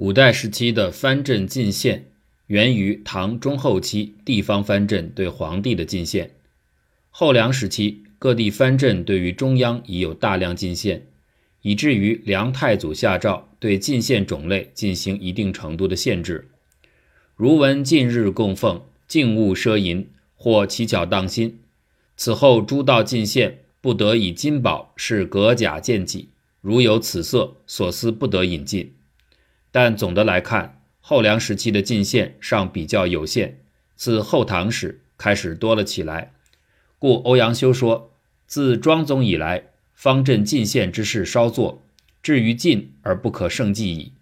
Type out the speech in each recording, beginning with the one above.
五代时期的藩镇进献源于唐中后期地方藩镇对皇帝的进献。后梁时期，各地藩镇对于中央已有大量进献，以至于梁太祖下诏对进献种类进行一定程度的限制。如闻近日供奉，静勿奢淫，或乞巧当心。此后诸道进献，不得以金宝是革甲见己，如有此色，所思不得引进。但总的来看，后梁时期的进献尚比较有限，自后唐时开始多了起来。故欧阳修说：“自庄宗以来，方阵进献之事稍作，至于晋而不可胜计矣。”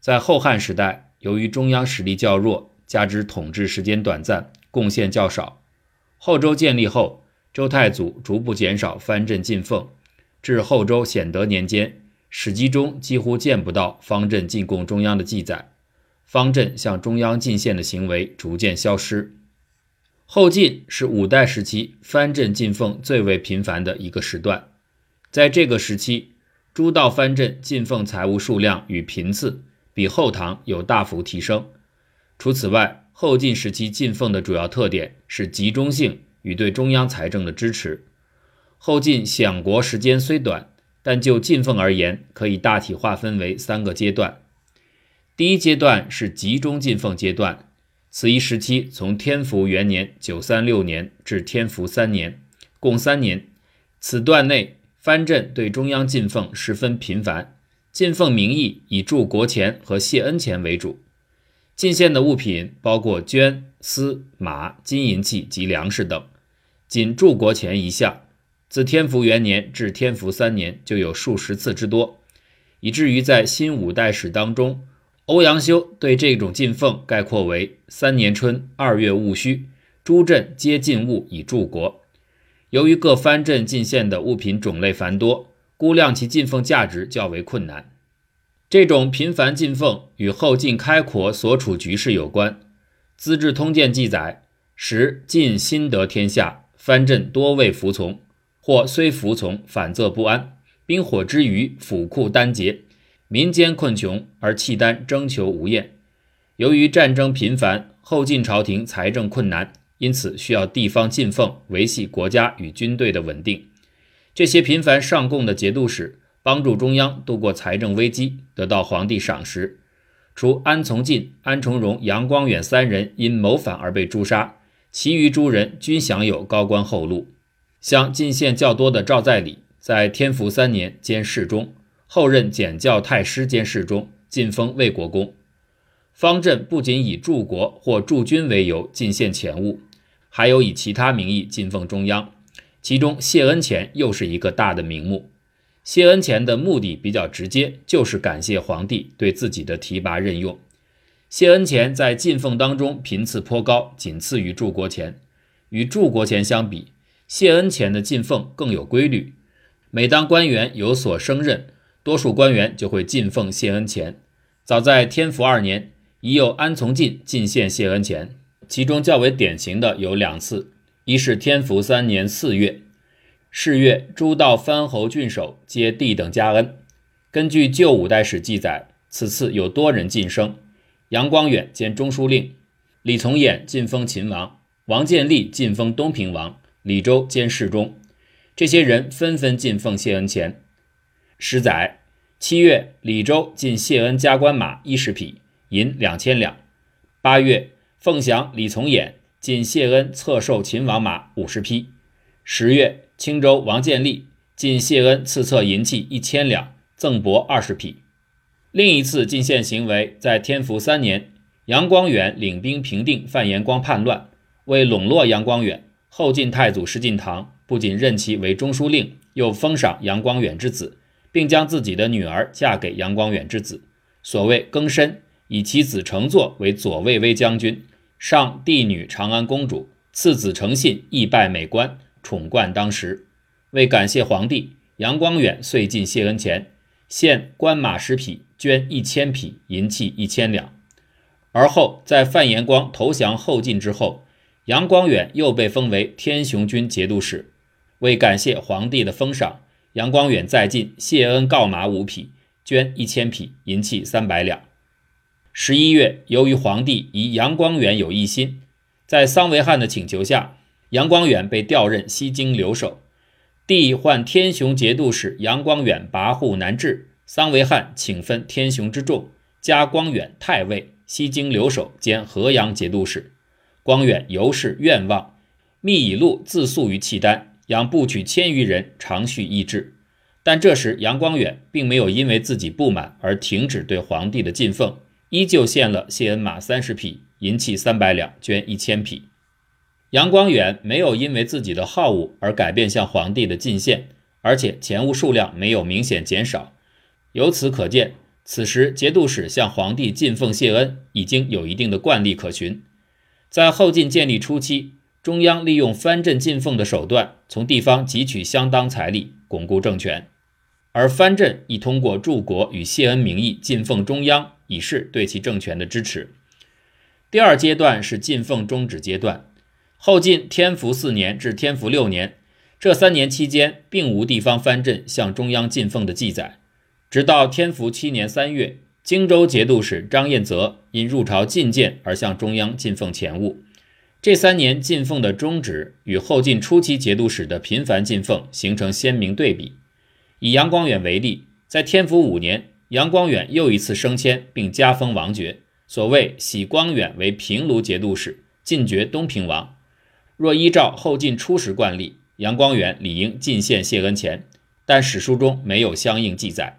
在后汉时代，由于中央实力较弱，加之统治时间短暂，贡献较少，后周建立后，周太祖逐步减少藩镇进奉，至后周显德年间。史籍中几乎见不到方阵进贡中央的记载，方阵向中央进献的行为逐渐消失。后晋是五代时期藩镇进奉最为频繁的一个时段，在这个时期，诸道藩镇进奉财物数量与频次比后唐有大幅提升。除此外，后晋时期进奉的主要特点是集中性与对中央财政的支持。后晋享国时间虽短。但就进奉而言，可以大体划分为三个阶段。第一阶段是集中进奉阶段，此一时期从天福元年（九三六年）至天福三年，共三年。此段内藩镇对中央进奉十分频繁，进奉名义以铸国钱和谢恩钱为主。进献的物品包括绢、丝、马、金银器及粮食等，仅铸国钱一项。自天福元年至天福三年，就有数十次之多，以至于在新五代史当中，欧阳修对这种进奉概括为“三年春，二月戊戌，诸镇皆进物以助国”。由于各藩镇进献的物品种类繁多，估量其进奉价值较为困难。这种频繁进奉与后晋开国所处局势有关。《资治通鉴》记载，时晋新得天下，藩镇多未服从。或虽服从，反则不安，兵火之余，府库单竭，民间困穷而契丹征求无厌。由于战争频繁，后晋朝廷财政困难，因此需要地方进奉维系国家与军队的稳定。这些频繁上贡的节度使帮助中央度过财政危机，得到皇帝赏识。除安从进、安重荣、杨光远三人因谋反而被诛杀，其余诸人均享有高官厚禄。像进献较多的赵在礼，在天福三年兼侍中，后任检校太师兼侍中，晋封魏国公。方阵不仅以驻国或驻军为由进献钱物，还有以其他名义进奉中央，其中谢恩钱又是一个大的名目。谢恩钱的目的比较直接，就是感谢皇帝对自己的提拔任用。谢恩钱在进奉当中频次颇高，仅次于驻国钱。与驻国钱相比，谢恩钱的进奉更有规律，每当官员有所升任，多数官员就会进奉谢恩钱。早在天福二年，已有安从进进献谢恩钱，其中较为典型的有两次：一是天福三年四月，是月诸道藩侯郡守皆递等加恩。根据旧五代史记载，此次有多人晋升：杨光远兼中书令，李从衍进封秦王，王建立进封东平王。李周兼侍中，这些人纷纷进奉谢恩钱。十载，七月，李周进谢恩加官马一十匹，银两千两。八月，凤翔李从衍进谢恩册授秦王马五十匹。十月，青州王建立进谢恩赐册银器一千两，赠帛二十匹。另一次进献行为在天福三年，杨光远领兵平定范延光叛乱，为笼络杨光远。后晋太祖石敬瑭不仅任其为中书令，又封赏杨光远之子，并将自己的女儿嫁给杨光远之子。所谓更申，以其子承祚为左卫威将军，上帝女长安公主，次子承信亦拜美官，宠冠当时。为感谢皇帝，杨光远遂进谢恩钱，献官马十匹，捐一千匹，银器一千两。而后在范延光投降后晋之后。杨光远又被封为天雄军节度使，为感谢皇帝的封赏，杨光远再进谢恩告马五匹，捐一千匹，银器三百两。十一月，由于皇帝疑杨光远有异心，在桑维汉的请求下，杨光远被调任西京留守。帝唤天雄节度使杨光远跋扈难治，桑维汉请分天雄之众，加光远太尉、西京留守兼河阳节度使。光远由是愿望，密以禄自诉于契丹，养部取千余人，长续意志。但这时杨光远并没有因为自己不满而停止对皇帝的进奉。依旧献了谢恩马三十匹，银器三百两，绢一千匹。杨光远没有因为自己的好恶而改变向皇帝的进献，而且钱物数量没有明显减少。由此可见，此时节度使向皇帝进奉谢恩已经有一定的惯例可循。在后晋建立初期，中央利用藩镇进奉的手段，从地方汲取相当财力，巩固政权；而藩镇亦通过柱国与谢恩名义进奉中央。以示对其政权的支持。第二阶段是进奉终止阶段，后晋天福四年至天福六年这三年期间，并无地方藩镇向中央进奉的记载。直到天福七年三月，荆州节度使张彦泽因入朝觐见而向中央进奉钱物。这三年进奉的终止与后晋初期节度使的频繁进奉形成鲜明对比。以杨光远为例，在天福五年。杨光远又一次升迁，并加封王爵，所谓喜光远为平卢节度使，进爵东平王。若依照后晋初时惯例，杨光远理应进献谢恩钱，但史书中没有相应记载。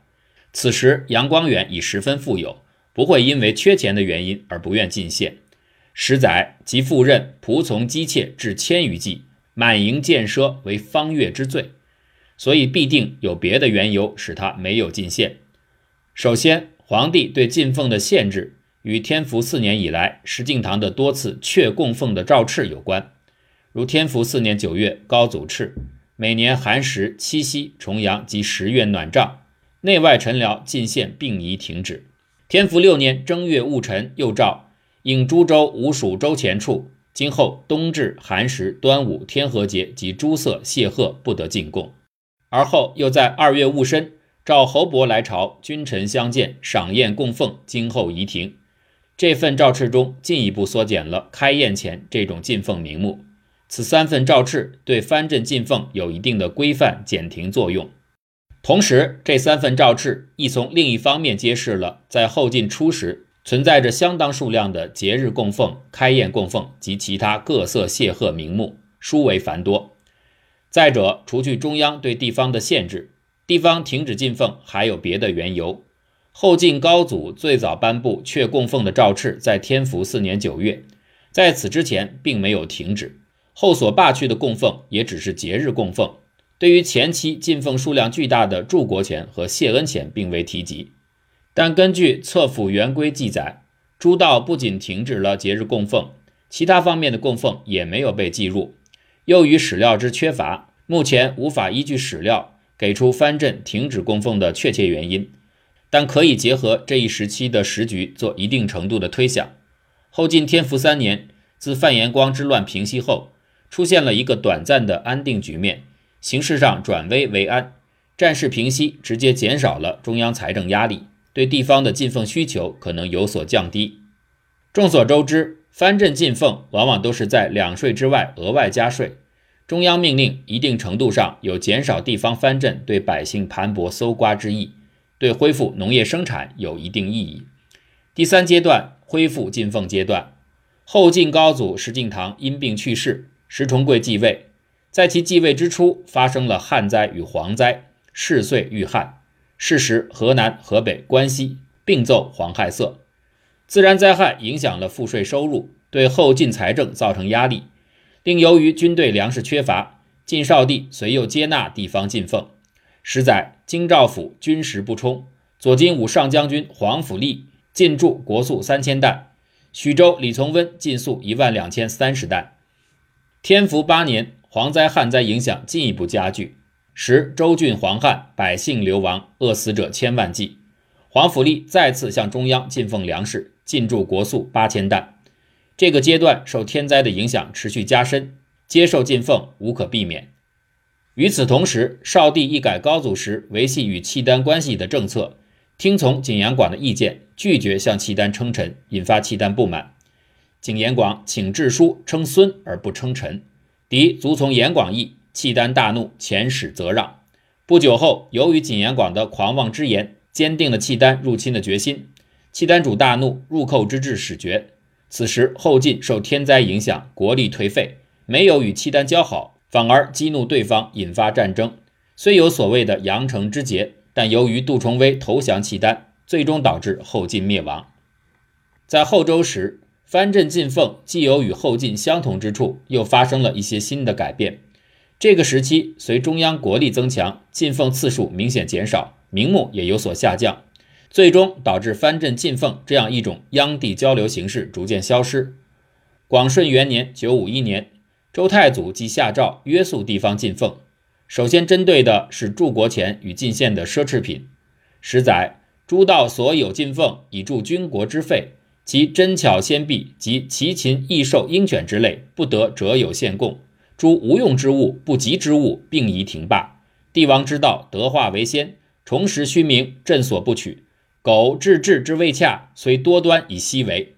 此时杨光远已十分富有，不会因为缺钱的原因而不愿进献。十载即赴任仆从姬妾至千余计，满营建奢为方月之最，所以必定有别的缘由使他没有进献。首先，皇帝对进奉的限制与天福四年以来石敬瑭的多次确供奉的诏敕有关。如天福四年九月高祖敕，每年寒食、七夕、重阳及十月暖帐，内外臣僚进献并宜停止。天福六年正月戊辰又诏，应诸州五属州前处，今后冬至、寒食、端午、天和节及诸色谢贺不得进贡。而后又在二月戊申。召侯伯来朝，君臣相见，赏宴供奉，今后宜停。这份诏敕中进一步缩减了开宴前这种进奉名目。此三份诏敕对藩镇进奉有一定的规范减停作用。同时，这三份诏敕亦从另一方面揭示了在后晋初时存在着相当数量的节日供奉、开宴供奉及其他各色谢贺名目，殊为繁多。再者，除去中央对地方的限制。地方停止进奉还有别的缘由。后晋高祖最早颁布却供奉的诏敕，在天福四年九月，在此之前并没有停止。后所罢去的供奉也只是节日供奉，对于前期进奉数量巨大的柱国钱和谢恩钱并未提及。但根据册府原规记载，朱道不仅停止了节日供奉，其他方面的供奉也没有被计入。由于史料之缺乏，目前无法依据史料。给出藩镇停止供奉的确切原因，但可以结合这一时期的时局做一定程度的推想。后晋天福三年，自范延光之乱平息后，出现了一个短暂的安定局面，形势上转危为安。战事平息，直接减少了中央财政压力，对地方的进奉需求可能有所降低。众所周知，藩镇进奉往往都是在两税之外额外加税。中央命令一定程度上有减少地方藩镇对百姓盘剥搜刮之意，对恢复农业生产有一定意义。第三阶段恢复进奉阶段，后晋高祖石敬瑭因病去世，石重贵继位。在其继位之初，发生了旱灾与蝗灾，世岁遇旱。是时，河南、河北、关西并奏黄害色，自然灾害影响了赋税收入，对后晋财政造成压力。另由于军队粮食缺乏，晋少帝遂又接纳地方进奉。十载，京兆府军食不充，左金吾上将军黄甫立进驻国粟三千担，徐州李从温进粟一万两千三十担。天福八年，蝗灾旱灾影响进一步加剧，时州郡蝗旱，百姓流亡，饿死者千万计。黄甫立再次向中央进奉粮食，进驻国粟八千担。这个阶段受天灾的影响持续加深，接受进奉无可避免。与此同时，少帝一改高祖时维系与契丹关系的政策，听从景阳广的意见，拒绝向契丹称臣，引发契丹不满。景延广请致书称孙而不称臣，敌卒从严广义，契丹大怒，遣使责让。不久后，由于景延广的狂妄之言，坚定了契丹入侵的决心。契丹主大怒，入寇之志始决。此时后晋受天灾影响，国力颓废，没有与契丹交好，反而激怒对方，引发战争。虽有所谓的阳城之捷，但由于杜重威投降契丹，最终导致后晋灭亡。在后周时，藩镇进奉既有与后晋相同之处，又发生了一些新的改变。这个时期，随中央国力增强，进奉次数明显减少，名目也有所下降。最终导致藩镇进奉这样一种央地交流形式逐渐消失。广顺元年（九五一年），周太祖即下诏约束地方进奉，首先针对的是铸国钱与进献的奢侈品。十载，诸道所有进奉以助军国之费，其珍巧仙璧及奇禽异兽鹰犬之类，不得折有献贡。诸无用之物、不及之物，并宜停罢。帝王之道，德化为先，重拾虚名，朕所不取。苟治治之未洽，虽多端以奚为。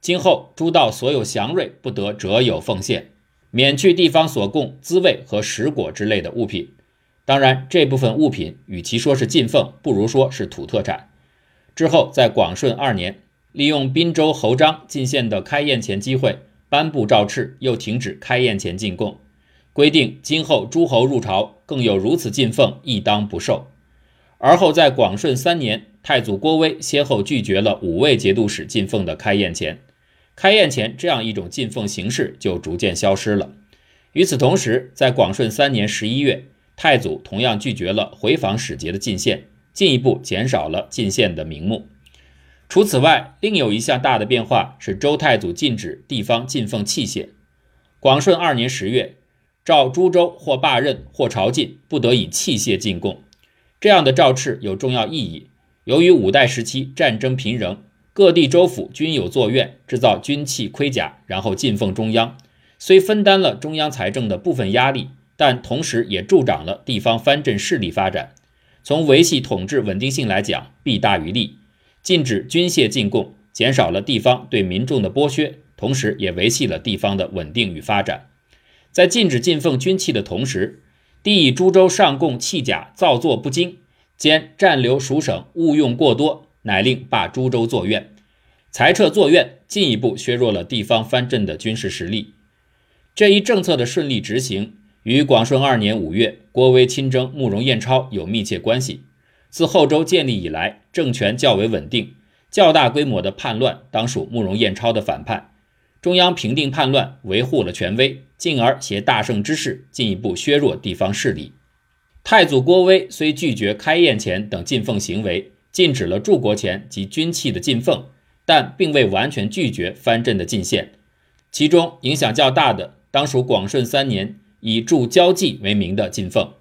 今后诸道所有祥瑞，不得折有奉献，免去地方所供滋味和食果之类的物品。当然，这部分物品与其说是进奉，不如说是土特产。之后，在广顺二年，利用滨州侯章进献的开宴前机会，颁布诏敕，又停止开宴前进贡，规定今后诸侯入朝，更有如此进奉，亦当不受。而后在广顺三年。太祖郭威先后拒绝了五位节度使进奉的开宴前，开宴前这样一种进奉形式就逐渐消失了。与此同时，在广顺三年十一月，太祖同样拒绝了回访使节的进献，进一步减少了进献的名目。除此外，另有一项大的变化是周太祖禁止地方进奉器械。广顺二年十月，诏诸州或罢任或朝觐，不得以器械进贡。这样的诏敕有重要意义。由于五代时期战争频仍，各地州府均有作院制造军器盔甲，然后进奉中央。虽分担了中央财政的部分压力，但同时也助长了地方藩镇势力发展。从维系统治稳定性来讲，弊大于利。禁止军械进贡，减少了地方对民众的剥削，同时也维系了地方的稳定与发展。在禁止进奉军器的同时，帝以诸州上贡器甲造作不精。兼占留属省误用过多，乃令罢诸州作院，裁撤作院，进一步削弱了地方藩镇的军事实力。这一政策的顺利执行，与广顺二年五月郭威亲征慕容彦超有密切关系。自后周建立以来，政权较为稳定，较大规模的叛乱当属慕容彦超的反叛。中央平定叛乱，维护了权威，进而携大胜之势，进一步削弱地方势力。太祖郭威虽拒绝开宴钱等进奉行为，禁止了铸国钱及军器的进奉，但并未完全拒绝藩镇的进献。其中影响较大的，当属广顺三年以铸交际为名的进奉。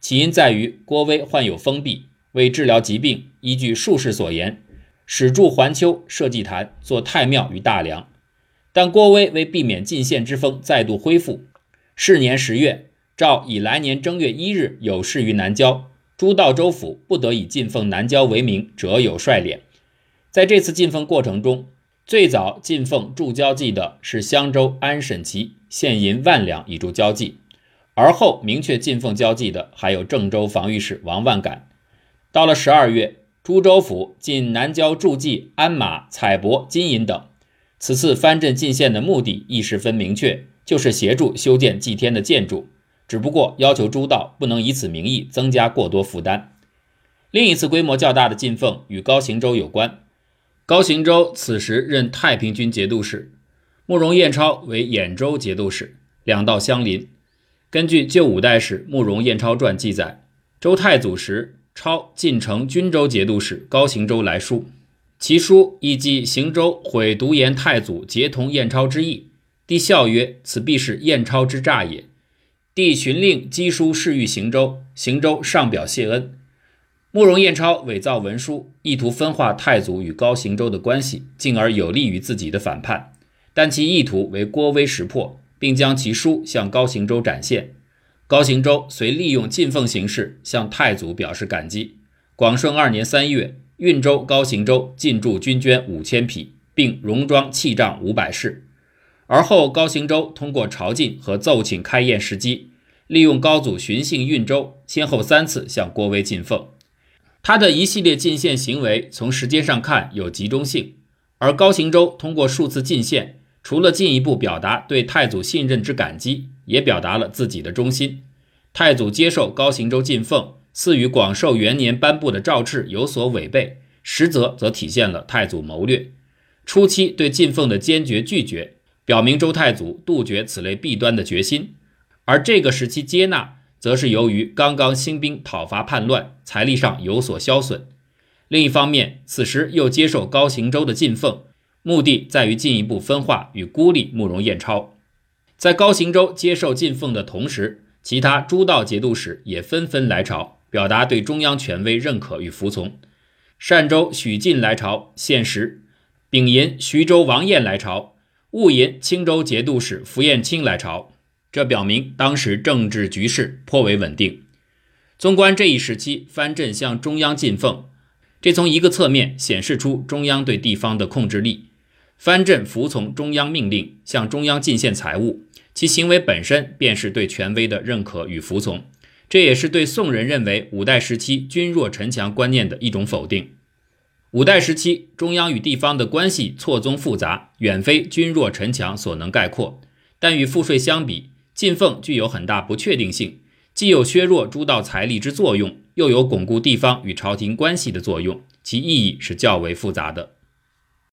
起因在于郭威患有风痹，为治疗疾病，依据术士所言，始筑环丘设祭坛，做太庙于大梁。但郭威为避免进献之风再度恢复，是年十月。诏以来年正月一日有事于南郊，诸道州府不得以进奉南郊为名，折有率敛。在这次进奉过程中，最早进奉铸交际的是襄州安审琦，献银万两以助交际。而后明确进奉交际的还有郑州防御使王万感。到了十二月，株洲府进南郊铸祭鞍马、彩帛、金银等。此次藩镇进献的目的亦十分明确，就是协助修建祭天的建筑。只不过要求诸道不能以此名义增加过多负担。另一次规模较大的进奉与高行州有关。高行州此时任太平军节度使，慕容彦超为兖州节度使，两道相邻。根据旧五代史《慕容彦超传》记载，周太祖时，超晋城均州节度使高行州来书，其书亦记行州毁独言太祖结同彦超之意。帝笑曰：“此必是彦超之诈也。”帝寻令赍书示谕行州，行州上表谢恩。慕容彦超伪造文书，意图分化太祖与高行州的关系，进而有利于自己的反叛。但其意图为郭威识破，并将其书向高行州展现。高行周遂利用进奉形式向太祖表示感激。广顺二年三月，运州、高行周进驻军捐五千匹，并戎装器仗五百式。而后高行周通过朝觐和奏请开宴时机，利用高祖巡幸运州，先后三次向郭威进奉。他的一系列进献行为，从时间上看有集中性。而高行周通过数次进献，除了进一步表达对太祖信任之感激，也表达了自己的忠心。太祖接受高行州进奉，似与广寿元年颁布的诏敕有所违背，实则则体现了太祖谋略。初期对进奉的坚决拒绝，表明周太祖杜绝此类弊端的决心；而这个时期接纳，则是由于刚刚兴兵讨伐叛乱，财力上有所消损。另一方面，此时又接受高行州的进奉，目的在于进一步分化与孤立慕容彦超。在高行周接受进奉的同时，其他诸道节度使也纷纷来朝，表达对中央权威认可与服从。单州许进来朝献食，丙寅徐州王彦来朝，戊寅青州节度使符彦卿来朝。这表明当时政治局势颇为稳定。纵观这一时期，藩镇向中央进奉。这从一个侧面显示出中央对地方的控制力。藩镇服从中央命令，向中央进献财物，其行为本身便是对权威的认可与服从。这也是对宋人认为五代时期君弱臣强观念的一种否定。五代时期，中央与地方的关系错综复杂，远非君弱臣强所能概括。但与赋税相比，进奉具有很大不确定性。既有削弱诸道财力之作用，又有巩固地方与朝廷关系的作用，其意义是较为复杂的。